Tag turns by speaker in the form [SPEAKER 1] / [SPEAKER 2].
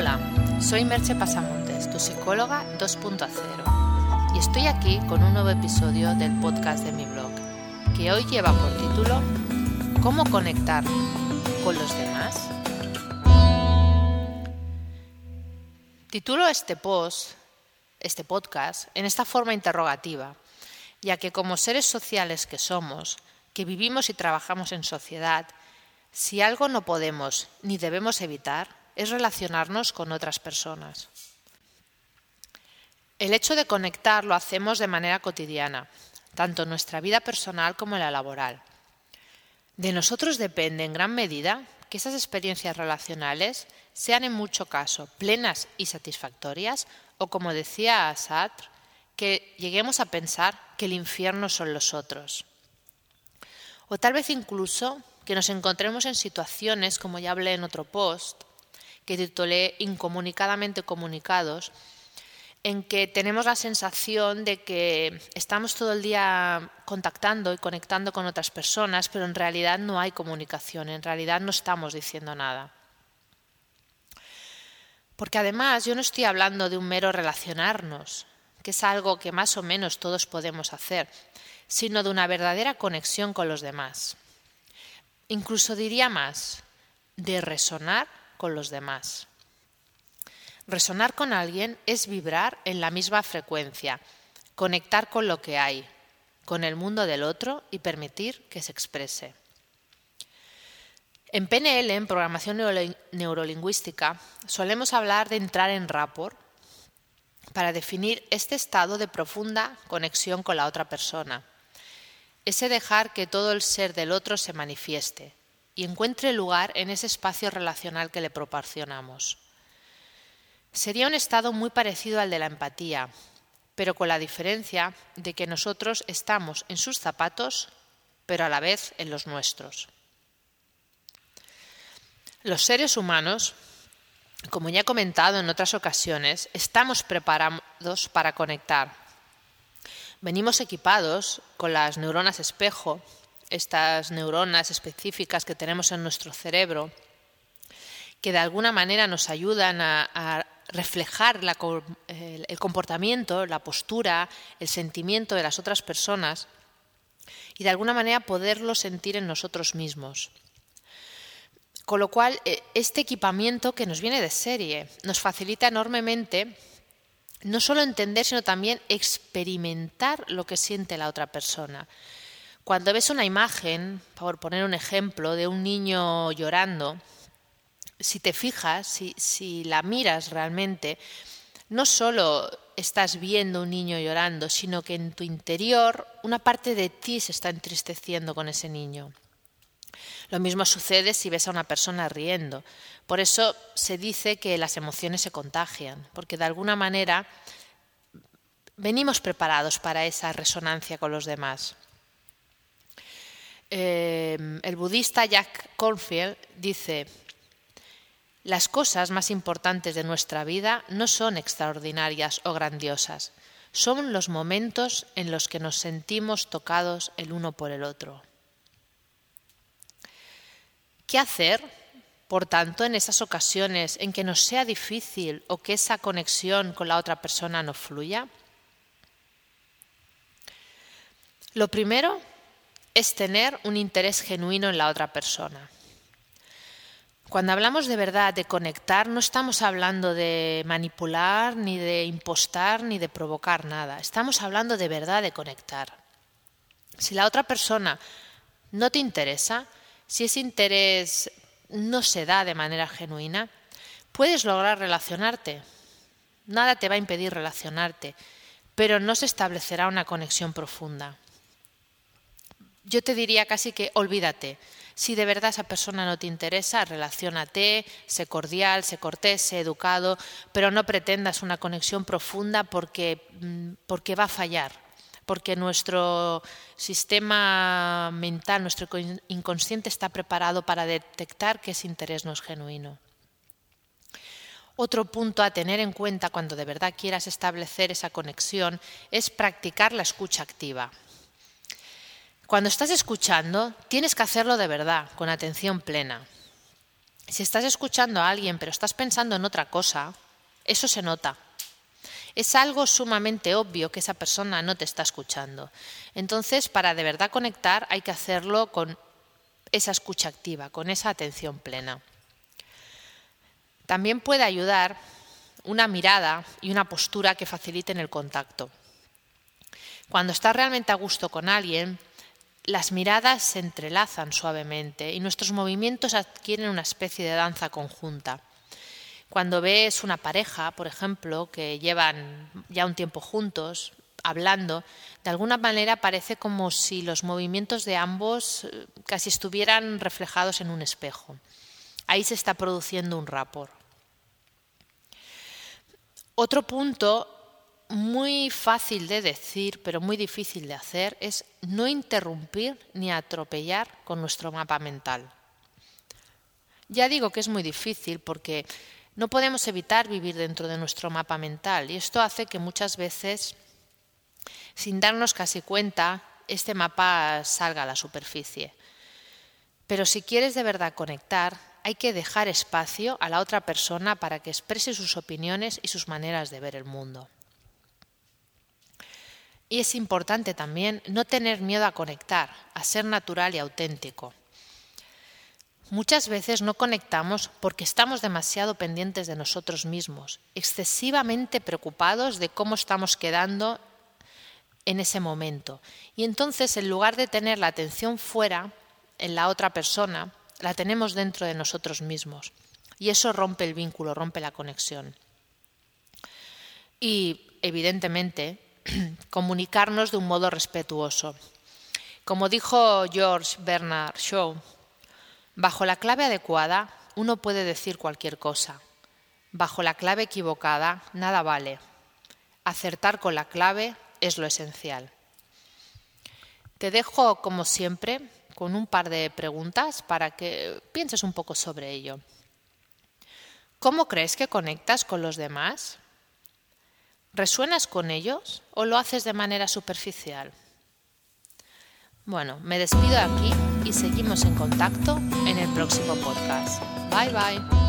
[SPEAKER 1] Hola, soy Merche Pasamontes, tu psicóloga 2.0, y estoy aquí con un nuevo episodio del podcast de mi blog, que hoy lleva por título ¿Cómo conectar con los demás? Titulo este post, este podcast, en esta forma interrogativa, ya que como seres sociales que somos, que vivimos y trabajamos en sociedad, si algo no podemos ni debemos evitar, es relacionarnos con otras personas. El hecho de conectar lo hacemos de manera cotidiana, tanto en nuestra vida personal como la laboral. De nosotros depende en gran medida que esas experiencias relacionales sean en mucho caso plenas y satisfactorias o, como decía Sartre, que lleguemos a pensar que el infierno son los otros. O tal vez incluso que nos encontremos en situaciones, como ya hablé en otro post, que titulé Incomunicadamente comunicados, en que tenemos la sensación de que estamos todo el día contactando y conectando con otras personas, pero en realidad no hay comunicación, en realidad no estamos diciendo nada. Porque además yo no estoy hablando de un mero relacionarnos, que es algo que más o menos todos podemos hacer, sino de una verdadera conexión con los demás. Incluso diría más, de resonar con los demás. Resonar con alguien es vibrar en la misma frecuencia, conectar con lo que hay, con el mundo del otro y permitir que se exprese. En PNL, en programación neurolingüística, solemos hablar de entrar en rapport para definir este estado de profunda conexión con la otra persona, ese dejar que todo el ser del otro se manifieste, y encuentre lugar en ese espacio relacional que le proporcionamos. Sería un estado muy parecido al de la empatía, pero con la diferencia de que nosotros estamos en sus zapatos, pero a la vez en los nuestros. Los seres humanos, como ya he comentado en otras ocasiones, estamos preparados para conectar. Venimos equipados con las neuronas espejo estas neuronas específicas que tenemos en nuestro cerebro, que de alguna manera nos ayudan a, reflejar el comportamiento, la postura, el sentimiento de las otras personas y de alguna manera poderlo sentir en nosotros mismos. Con lo cual, e, este equipamiento que nos viene de serie nos facilita enormemente no solo entender, sino también experimentar lo que siente la otra persona. Cuando ves una imagen, por poner un ejemplo, de un niño llorando, si te fijas, si, la miras realmente, no solo estás viendo un niño llorando, sino que en tu interior una parte de ti se está entristeciendo con ese niño. Lo mismo sucede si ves a una persona riendo. Por eso se dice que las emociones se contagian, porque de alguna manera venimos preparados para esa resonancia con los demás. Em, el budista Jack Cornfield dice, las cosas más importantes de nuestra vida no son extraordinarias o grandiosas, son los momentos en los que nos sentimos tocados el uno por el otro. ¿Qué hacer, por tanto, en esas ocasiones en que nos sea difícil o que esa conexión con la otra persona no fluya? Lo primero es tener un interés genuino en la otra persona. Cuando hablamos de verdad, de conectar, no estamos hablando de manipular, ni de impostar, ni de provocar nada. Estamos hablando de verdad de conectar. Si la otra persona no te interesa, si ese interés no se da de manera genuina, puedes lograr relacionarte. Nada te va a impedir relacionarte, pero no se establecerá una conexión profunda yo te diría casi que olvídate. Si de verdad esa persona no te interesa, relacionate, sé cordial, sé cortés, sé educado, pero no pretendas una conexión profunda porque, mm, porque va a fallar, porque nuestro sistema mental, nuestro inconsciente está preparado para detectar que ese interés no es genuino. Otro punto a tener en cuenta cuando de verdad quieras establecer esa conexión es practicar la escucha activa. Cuando estás escuchando, tienes que hacerlo de verdad, con atención plena. Si estás escuchando a alguien pero estás pensando en otra cosa, eso se nota. Es algo sumamente obvio que esa persona no te está escuchando. Entonces, para de verdad conectar hay que hacerlo con esa escucha activa, con esa atención plena. También puede ayudar una mirada y una postura que faciliten el contacto. Cuando estás realmente a gusto con alguien, las miradas se entrelazan suavemente y nuestros movimientos adquieren una especie de danza conjunta. Cuando ves una pareja, por ejemplo, que llevan ya un tiempo juntos, hablando, de alguna manera parece como si los movimientos de ambos eh, casi estuvieran reflejados en un espejo. Ahí se está produciendo un rapor. Otro punto muy fácil de decir, pero muy difícil de hacer, es no interrumpir ni atropellar con nuestro mapa mental. Ya digo que es muy difícil porque no podemos evitar vivir dentro de nuestro mapa mental y esto hace que muchas veces, sin darnos casi cuenta, este mapa salga a la superficie. Pero si quieres de verdad conectar, hay que dejar espacio a la otra persona para que exprese sus opiniones y sus maneras de ver el mundo. Y es importante también no tener miedo a conectar, a ser natural y auténtico. Muchas veces no conectamos porque estamos demasiado pendientes de nosotros mismos, excesivamente preocupados de cómo estamos quedando en ese momento. Y entonces, en lugar de tener la atención fuera, en la otra persona, la tenemos dentro de nosotros mismos. Y eso rompe el vínculo, rompe la conexión. Y, evidentemente, comunicarnos de un modo respetuoso. Como dijo George Bernard Shaw, bajo la clave adecuada uno puede decir cualquier cosa. Bajo la clave equivocada nada vale. Acertar con la clave es lo esencial. Te dejo, como siempre, con un par de preguntas para que pienses un poco sobre ello. ¿Cómo crees que conectas con los demás? ¿Resuenas con ellos o lo haces de manera superficial? Bueno, me despido aquí y seguimos en contacto en el próximo podcast. Bye bye.